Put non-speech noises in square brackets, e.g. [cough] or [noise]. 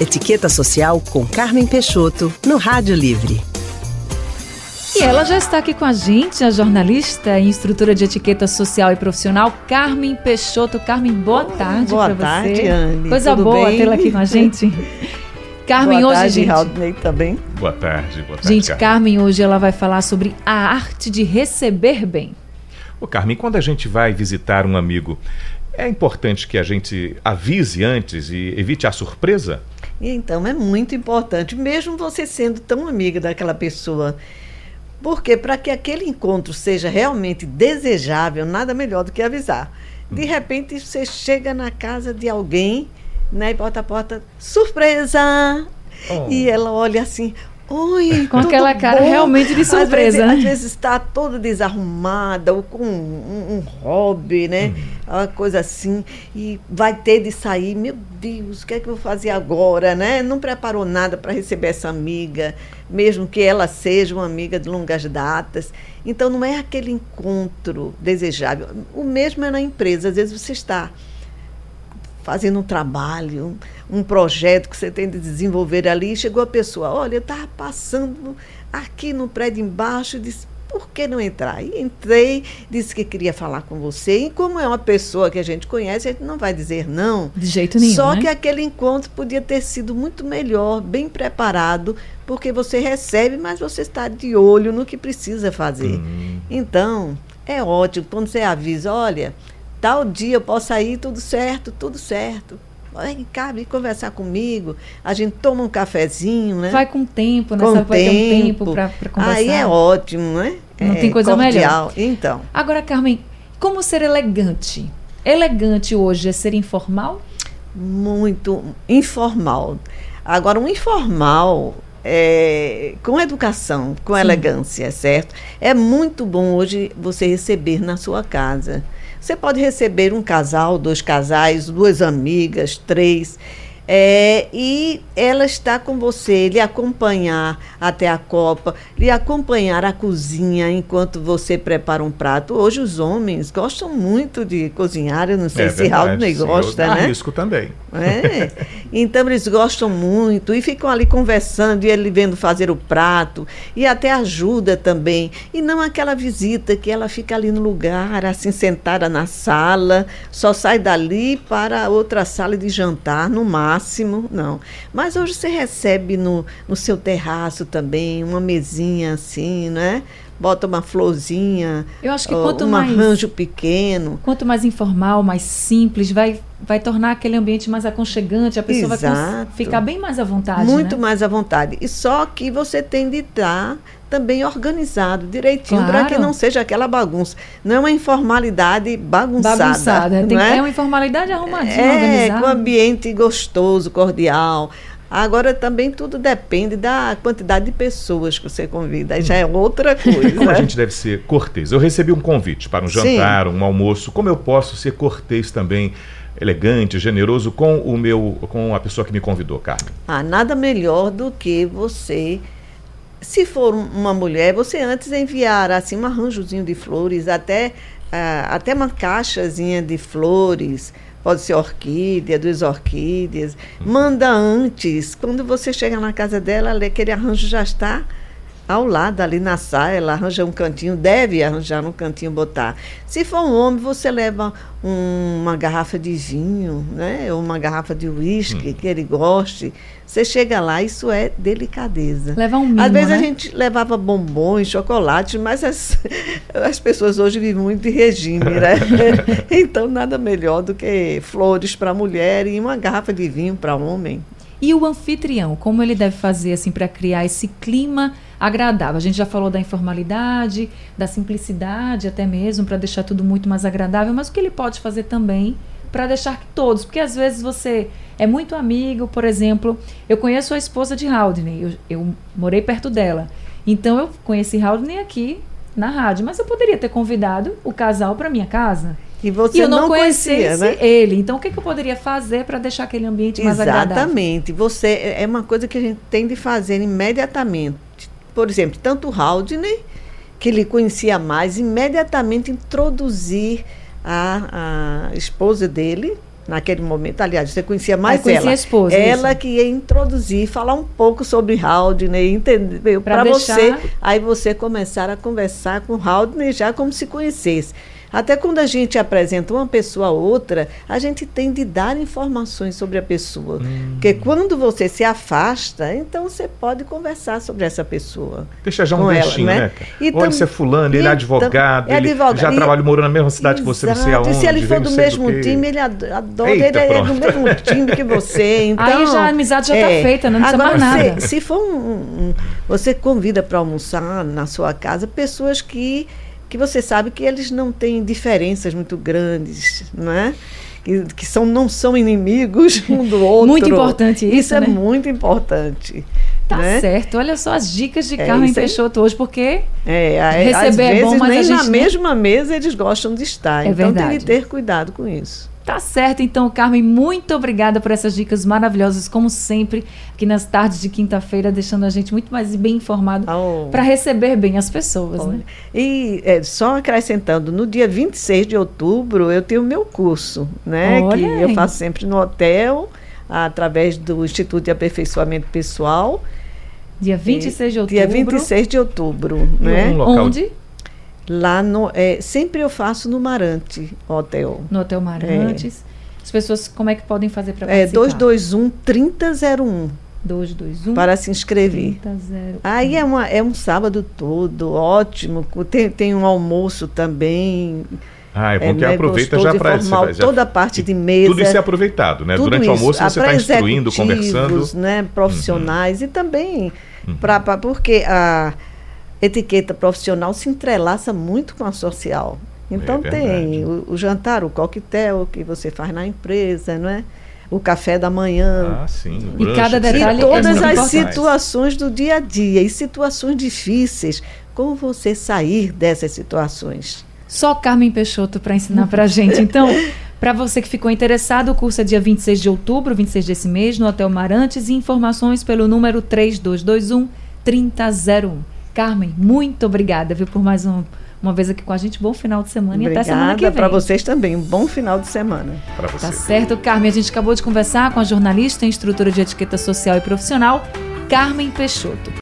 Etiqueta Social com Carmen Peixoto, no Rádio Livre. E ela já está aqui com a gente, a jornalista e instrutora de etiqueta social e profissional, Carmen Peixoto. Carmen, boa tarde para você. Boa tarde, Anne. Coisa Tudo boa tê-la aqui com a gente. [laughs] Carmen, boa hoje, tarde, gente. Raudney também. Boa tarde, boa tarde. Gente, Carmen. Carmen hoje ela vai falar sobre a arte de receber bem. Ô, Carmen, quando a gente vai visitar um amigo, é importante que a gente avise antes e evite a surpresa? Então, é muito importante, mesmo você sendo tão amiga daquela pessoa. Porque para que aquele encontro seja realmente desejável, nada melhor do que avisar. De repente, você chega na casa de alguém, né, e bota a porta, surpresa! Oh. E ela olha assim, oi, [laughs] Com tudo aquela cara bom?" realmente de Às vezes- surpresa, Às né? vezes, está toda desarrumada, ou com um, um hobby, né? Uma coisa assim, e vai ter de sair, meu Deus, o que é que eu vou fazer agora, né? Não preparou nada para receber essa amiga, mesmo que ela seja uma amiga de longas datas. Então, não é aquele encontro desejável. O mesmo é na empresa, às vezes você está fazendo um trabalho, um, um projeto que você tem de desenvolver ali, e chegou a pessoa, olha, eu estava passando aqui no prédio embaixo, e disse, por que não entrar? E entrei, disse que queria falar com você, e como é uma pessoa que a gente conhece, a gente não vai dizer não. De jeito nenhum, Só né? que aquele encontro podia ter sido muito melhor, bem preparado, porque você recebe, mas você está de olho no que precisa fazer. Hum. Então, é ótimo quando você avisa, olha, tal dia eu posso sair, tudo certo, tudo certo. Vem cá, vem conversar comigo. A gente toma um cafezinho, né? Vai com tempo, né? com Sabe, vai ter um tempo tempo. para conversar. Aí é ótimo, né? Não É tem coisa cordial. Então, Agora, Carmen, como ser elegante? Elegante hoje é ser informal? muito informal. Agora, um informal é, com educação, com Sim. elegância, certo? É muito bom hoje você receber na sua casa. Você pode receber um casal, dois casais, duas amigas, três. é, e ela está com você, lhe acompanhar até a copa, lhe acompanhar a cozinha enquanto você prepara um prato. Hoje os homens gostam muito de cozinhar, eu não sei é se verdade, Raul sim, gosta, eu né? arrisco também. É. [laughs] Então eles gostam muito e ficam ali conversando e ele vendo fazer o prato e até ajuda também. E não aquela visita que ela fica ali no lugar, assim sentada na sala, só sai dali para outra sala de jantar, no máximo, não. Mas hoje você recebe no, no seu terraço também, uma mesinha assim, né? Bota uma florzinha, Eu acho que quanto um mais- arranjo pequeno. Quanto mais informal, mais simples, vai, vai tornar aquele ambiente mais aconchegante, a pessoa vai Exato. cons- ficar bem mais à vontade. Muito né? mais à vontade. E só que você tem de estar também organizado, direitinho, para Claro. que não seja aquela bagunça. Não é uma informalidade bagunçada. Bagunçada. Tem, é? é uma informalidade arrumadinha, É, organizada. com ambiente gostoso, cordial. Agora também tudo depende da quantidade de pessoas que você convida. Aí já é outra coisa. Como a gente deve ser cortês? Eu recebi um convite para um Sim. jantar, um almoço. Como eu posso ser cortês também, elegante, generoso com o meu, com a pessoa que me convidou, Carmen? Ah, nada melhor do que você, se for um- uma mulher, você antes enviar assim um arranjozinho de flores, até, ah, até uma caixazinha de flores, pode ser orquídea, duas orquídeas. Manda antes, quando você chega na casa dela, aquele arranjo já está ao lado, ali na sala, ela arranja um cantinho, deve arranjar um cantinho botar. Se for um homem, você leva um- uma garrafa de vinho, né? Ou uma garrafa de uísque que ele goste. Você chega lá, isso é delicadeza. Levar um mimo, Às vezes né? a gente levava bombons, chocolate, mas as, [laughs] as pessoas hoje vivem muito de regime, né? [laughs] então nada melhor do que flores para mulher e uma garrafa de vinho para homem. E o anfitrião, como ele deve fazer assim para criar esse clima agradável? A gente já falou da informalidade, da simplicidade até mesmo, para deixar tudo muito mais agradável, mas o que ele pode fazer também para deixar que todos, porque às vezes você é muito amigo, por exemplo, eu conheço a esposa de Haldney, eu, eu morei perto dela, então eu conheci Haldney aqui na rádio, mas eu poderia ter convidado o casal para minha casa. E você e eu não, não conhecia conhecia, né? ele. Então, o que, que eu poderia fazer para deixar aquele ambiente mais agradável? Exatamente. Você é é uma coisa que a gente tem de fazer imediatamente. Por exemplo, tanto o que ele conhecia mais, imediatamente introduzir a, a esposa dele naquele momento. Aliás, você conhecia mais conhecia ela. a esposa, ela isso. que ia introduzir, falar um pouco sobre Haldner, entendeu? Para deixar- você, aí você começar a conversar com Haldner já como se conhecesse. Até quando a gente apresenta uma pessoa a outra, a gente tem de dar informações sobre a pessoa. Porque quando você se afasta, então você pode conversar sobre essa pessoa. Deixa já um ganchinho, né? né? Então- Olha, você é fulano, ele é advogado, é ele já E- trabalha, morou na mesma cidade que você, não sei Exato. aonde. E se ele for do mesmo time, ele ad- adora, Eita, ele é do mesmo time que você. [laughs] Então, Aí já a amizade já tá feita, não precisa Agora, mais nada. Se, se for um, um- Você convida para almoçar na sua casa pessoas que, que você sabe que eles não têm diferenças muito grandes, não é? Que, que são, não são inimigos [laughs] um do outro. Muito importante isso, Isso é né? muito importante. Tá né? certo. Olha só as dicas de É Carmen. Peixoto hoje, porque É, a- Receber às é vezes bom, mas nem na mesma mesa eles gostam de estar. É então tem verdade. que ter cuidado com isso. Tá certo, então, Carmen, muito obrigada por essas dicas maravilhosas, como sempre, aqui nas tardes de quinta-feira, deixando a gente muito mais bem informado Oh. para receber bem as pessoas, Olha, né? E é, só acrescentando, no dia 26 de outubro eu tenho o meu curso, né? Olha que aí. eu faço sempre no hotel, através do Instituto de Aperfeiçoamento Pessoal. Dia 26 de outubro. Dia 26 de outubro, né? um local- Onde? Lá no. é, sempre eu faço no Marante Hotel. No Hotel Marantes. As pessoas, como é que podem fazer para É participar? 221 3001 221 para se inscrever. 3001. Aí é, uma, é um sábado todo, ótimo. Tem, tem um almoço também. Ah, é bom É, que né, aproveita já para toda a parte de mesa. Tudo isso é aproveitado, né? Durante o isso. almoço Ah, você está instruindo, conversando. Né, profissionais e também Uhum. pra- porque a etiqueta profissional se entrelaça muito com a social. Então É tem o, o jantar, o coquetel que você faz na empresa, não é? O café da manhã. Ah, sim. o E cada detalhe e é todas muito as importante. situações do dia a dia e situações difíceis. Como você sair dessas situações? Só Carmen Peixoto para ensinar para a gente. Então, [laughs] para você que ficou interessado, o curso é dia 26 de outubro, 26 desse mês, no Hotel Marantes, e informações pelo número 3221 3001. Carmen, muito obrigada, viu, por mais um, uma vez aqui com a gente. Bom final de semana e até semana que Obrigada vem. para vocês também. Um bom final de semana. Para você. Tá certo, Carmen. A gente acabou de conversar com a jornalista e instrutora de etiqueta social e profissional, Carmen Peixoto.